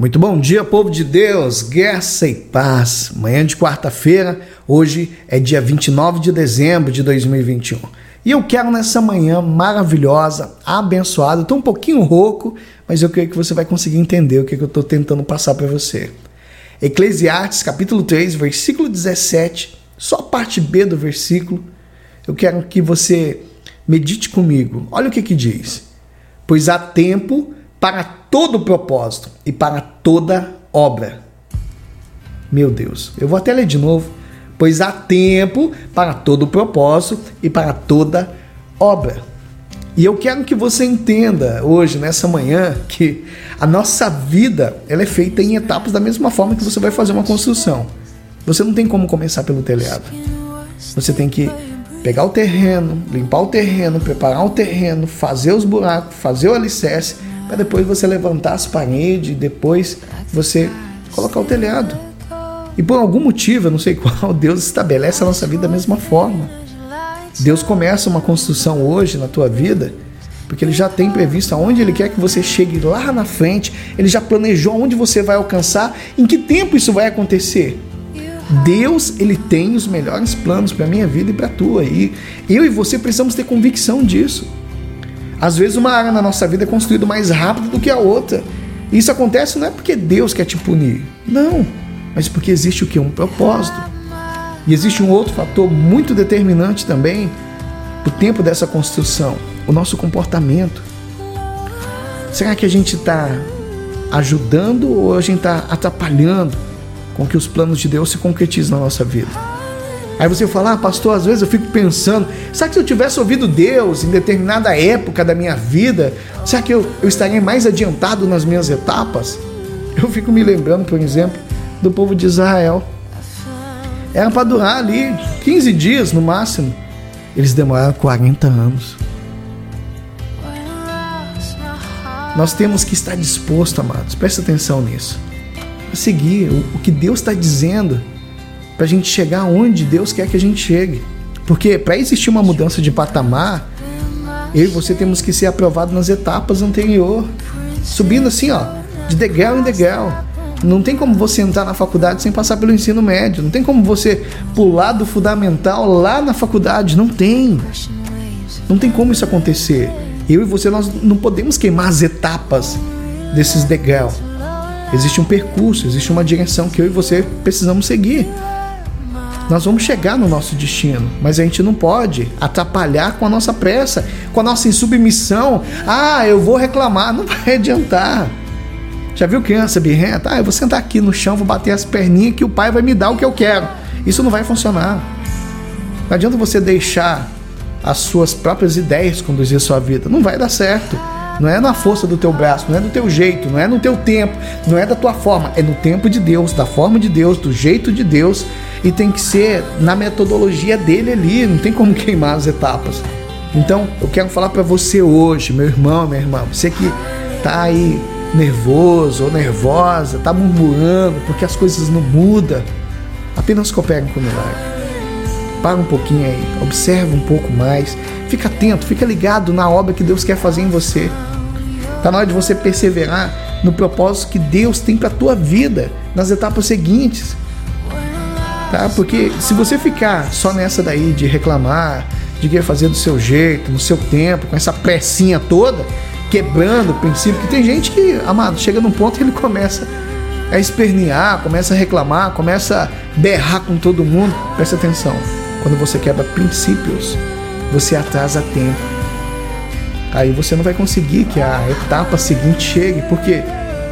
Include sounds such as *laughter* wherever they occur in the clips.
Muito bom dia, povo de Deus, graça e paz. Manhã de quarta-feira, hoje é dia 29 de dezembro de 2021. E eu quero nessa manhã maravilhosa, abençoada, estou um pouquinho rouco, mas eu creio que você vai conseguir entender o que eu estou tentando passar para você. Eclesiastes capítulo 3, versículo 17, só a parte B do versículo, eu quero que você medite comigo. Olha o que que diz. Pois há tempo para todo propósito e para toda obra. Meu Deus, eu vou até ler de novo. Pois há tempo para todo propósito e para toda obra. E eu quero que você entenda hoje, nessa manhã, que a nossa vida ela é feita em etapas da mesma forma que você vai fazer uma construção. Você não tem como começar pelo telhado. Você tem que pegar o terreno, limpar o terreno, preparar o terreno, fazer os buracos, fazer o alicerce para depois você levantar as paredes, depois você colocar o telhado. E por algum motivo, eu não sei *laughs* qual, Deus estabelece a nossa vida da mesma forma. Deus começa uma construção hoje na tua vida, porque Ele já tem previsto aonde Ele quer que você chegue lá na frente, Ele já planejou onde você vai alcançar, em que tempo isso vai acontecer. Deus, Ele tem os melhores planos para a minha vida e para a tua. E eu e você precisamos ter convicção disso. Às vezes uma área na nossa vida é construída mais rápido do que a outra. E isso acontece não é porque Deus quer te punir. Não. Mas porque existe o que? Um propósito. E existe um outro fator muito determinante também o tempo dessa construção, o nosso comportamento. Será que a gente está ajudando ou a gente está atrapalhando com que os planos de Deus se concretizem na nossa vida? Aí você fala, ah, pastor, às vezes eu fico pensando, será que se eu tivesse ouvido Deus em determinada época da minha vida, será que eu, eu estaria mais adiantado nas minhas etapas? Eu fico me lembrando, por exemplo, do povo de Israel. Era para durar ali 15 dias no máximo. Eles demoraram 40 anos. Nós temos que estar disposto, amados, presta atenção nisso, a seguir o, o que Deus está dizendo para a gente chegar onde Deus quer que a gente chegue. Porque para existir uma mudança de patamar, eu e você temos que ser aprovado nas etapas anteriores, subindo assim, ó, de degrau em degrau. Não tem como você entrar na faculdade sem passar pelo ensino médio. Não tem como você pular do fundamental lá na faculdade. Não tem. Não tem como isso acontecer. Eu e você nós não podemos queimar as etapas desses degraus. Existe um percurso, existe uma direção que eu e você precisamos seguir. Nós vamos chegar no nosso destino, mas a gente não pode atrapalhar com a nossa pressa, com a nossa insubmissão. Ah, eu vou reclamar, *laughs* não vai adiantar. Já viu criança birrenta? Ah, eu vou sentar aqui no chão, vou bater as perninhas que o pai vai me dar o que eu quero. Isso não vai funcionar. Não adianta você deixar as suas próprias ideias conduzir a sua vida. Não vai dar certo. Não é na força do teu braço, não é do teu jeito, não é no teu tempo, não é da tua forma, é no tempo de Deus, da forma de Deus, do jeito de Deus e tem que ser na metodologia dele ali, não tem como *laughs* queimar as etapas. Então, eu quero falar para você hoje, meu irmão, minha irmã, você que tá aí nervoso ou nervosa, tá murmurando porque as coisas não mudam, apenas coopere com o milagre. Para um pouquinho aí, observa um pouco mais, fica atento, fica ligado na obra que Deus quer fazer em você. Tá na hora de você perseverar no propósito que Deus tem para tua vida nas etapas seguintes tá? Porque se você ficar só nessa daí de reclamar, de querer fazer do seu jeito, no seu tempo, com essa pressinha toda, quebrando o princípio, que tem gente que, amado, chega num ponto que ele começa a espernear, começa a reclamar, começa a berrar com todo mundo. Presta atenção, quando você quebra princípios, você atrasa tempo. Aí você não vai conseguir que a etapa seguinte chegue, porque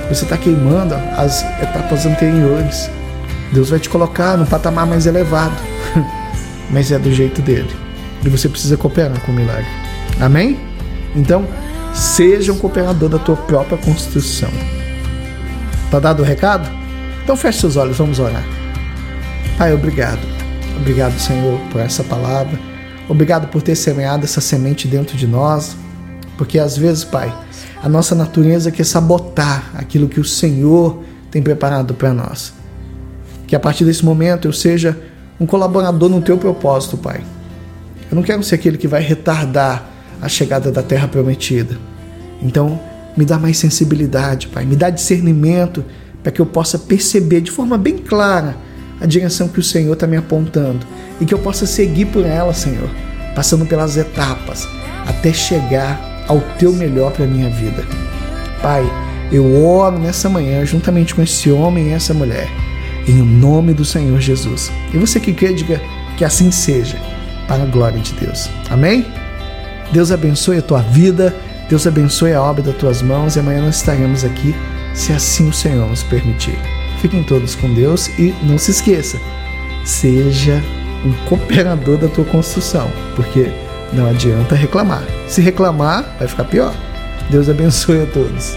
você está queimando as etapas anteriores. Deus vai te colocar num patamar mais elevado, *laughs* mas é do jeito dele. E você precisa cooperar com o milagre. Amém? Então, seja um cooperador da tua própria construção. Tá dado o recado? Então feche seus olhos, vamos orar. Pai, obrigado. Obrigado, Senhor, por essa palavra. Obrigado por ter semeado essa semente dentro de nós. Porque às vezes, Pai, a nossa natureza quer sabotar aquilo que o Senhor tem preparado para nós. Que a partir desse momento eu seja um colaborador no teu propósito, Pai. Eu não quero ser aquele que vai retardar a chegada da terra prometida. Então, Me dá mais sensibilidade, Pai. Me dá discernimento para que eu possa perceber de forma bem clara a direção que o Senhor está me apontando e que eu possa seguir por ela, Senhor, passando pelas etapas até chegar ao teu melhor para a minha vida. Pai, eu oro nessa manhã juntamente com esse homem e essa mulher, em nome do Senhor Jesus. E você que quer, diga que assim seja, para a glória de Deus. Amém? Deus abençoe a tua vida, Deus abençoe a obra das tuas mãos e amanhã nós estaremos aqui, se assim o Senhor nos permitir. Fiquem todos com Deus e não se esqueça, seja um cooperador da tua construção, porque não adianta reclamar. Se reclamar, vai ficar pior. Deus abençoe a todos.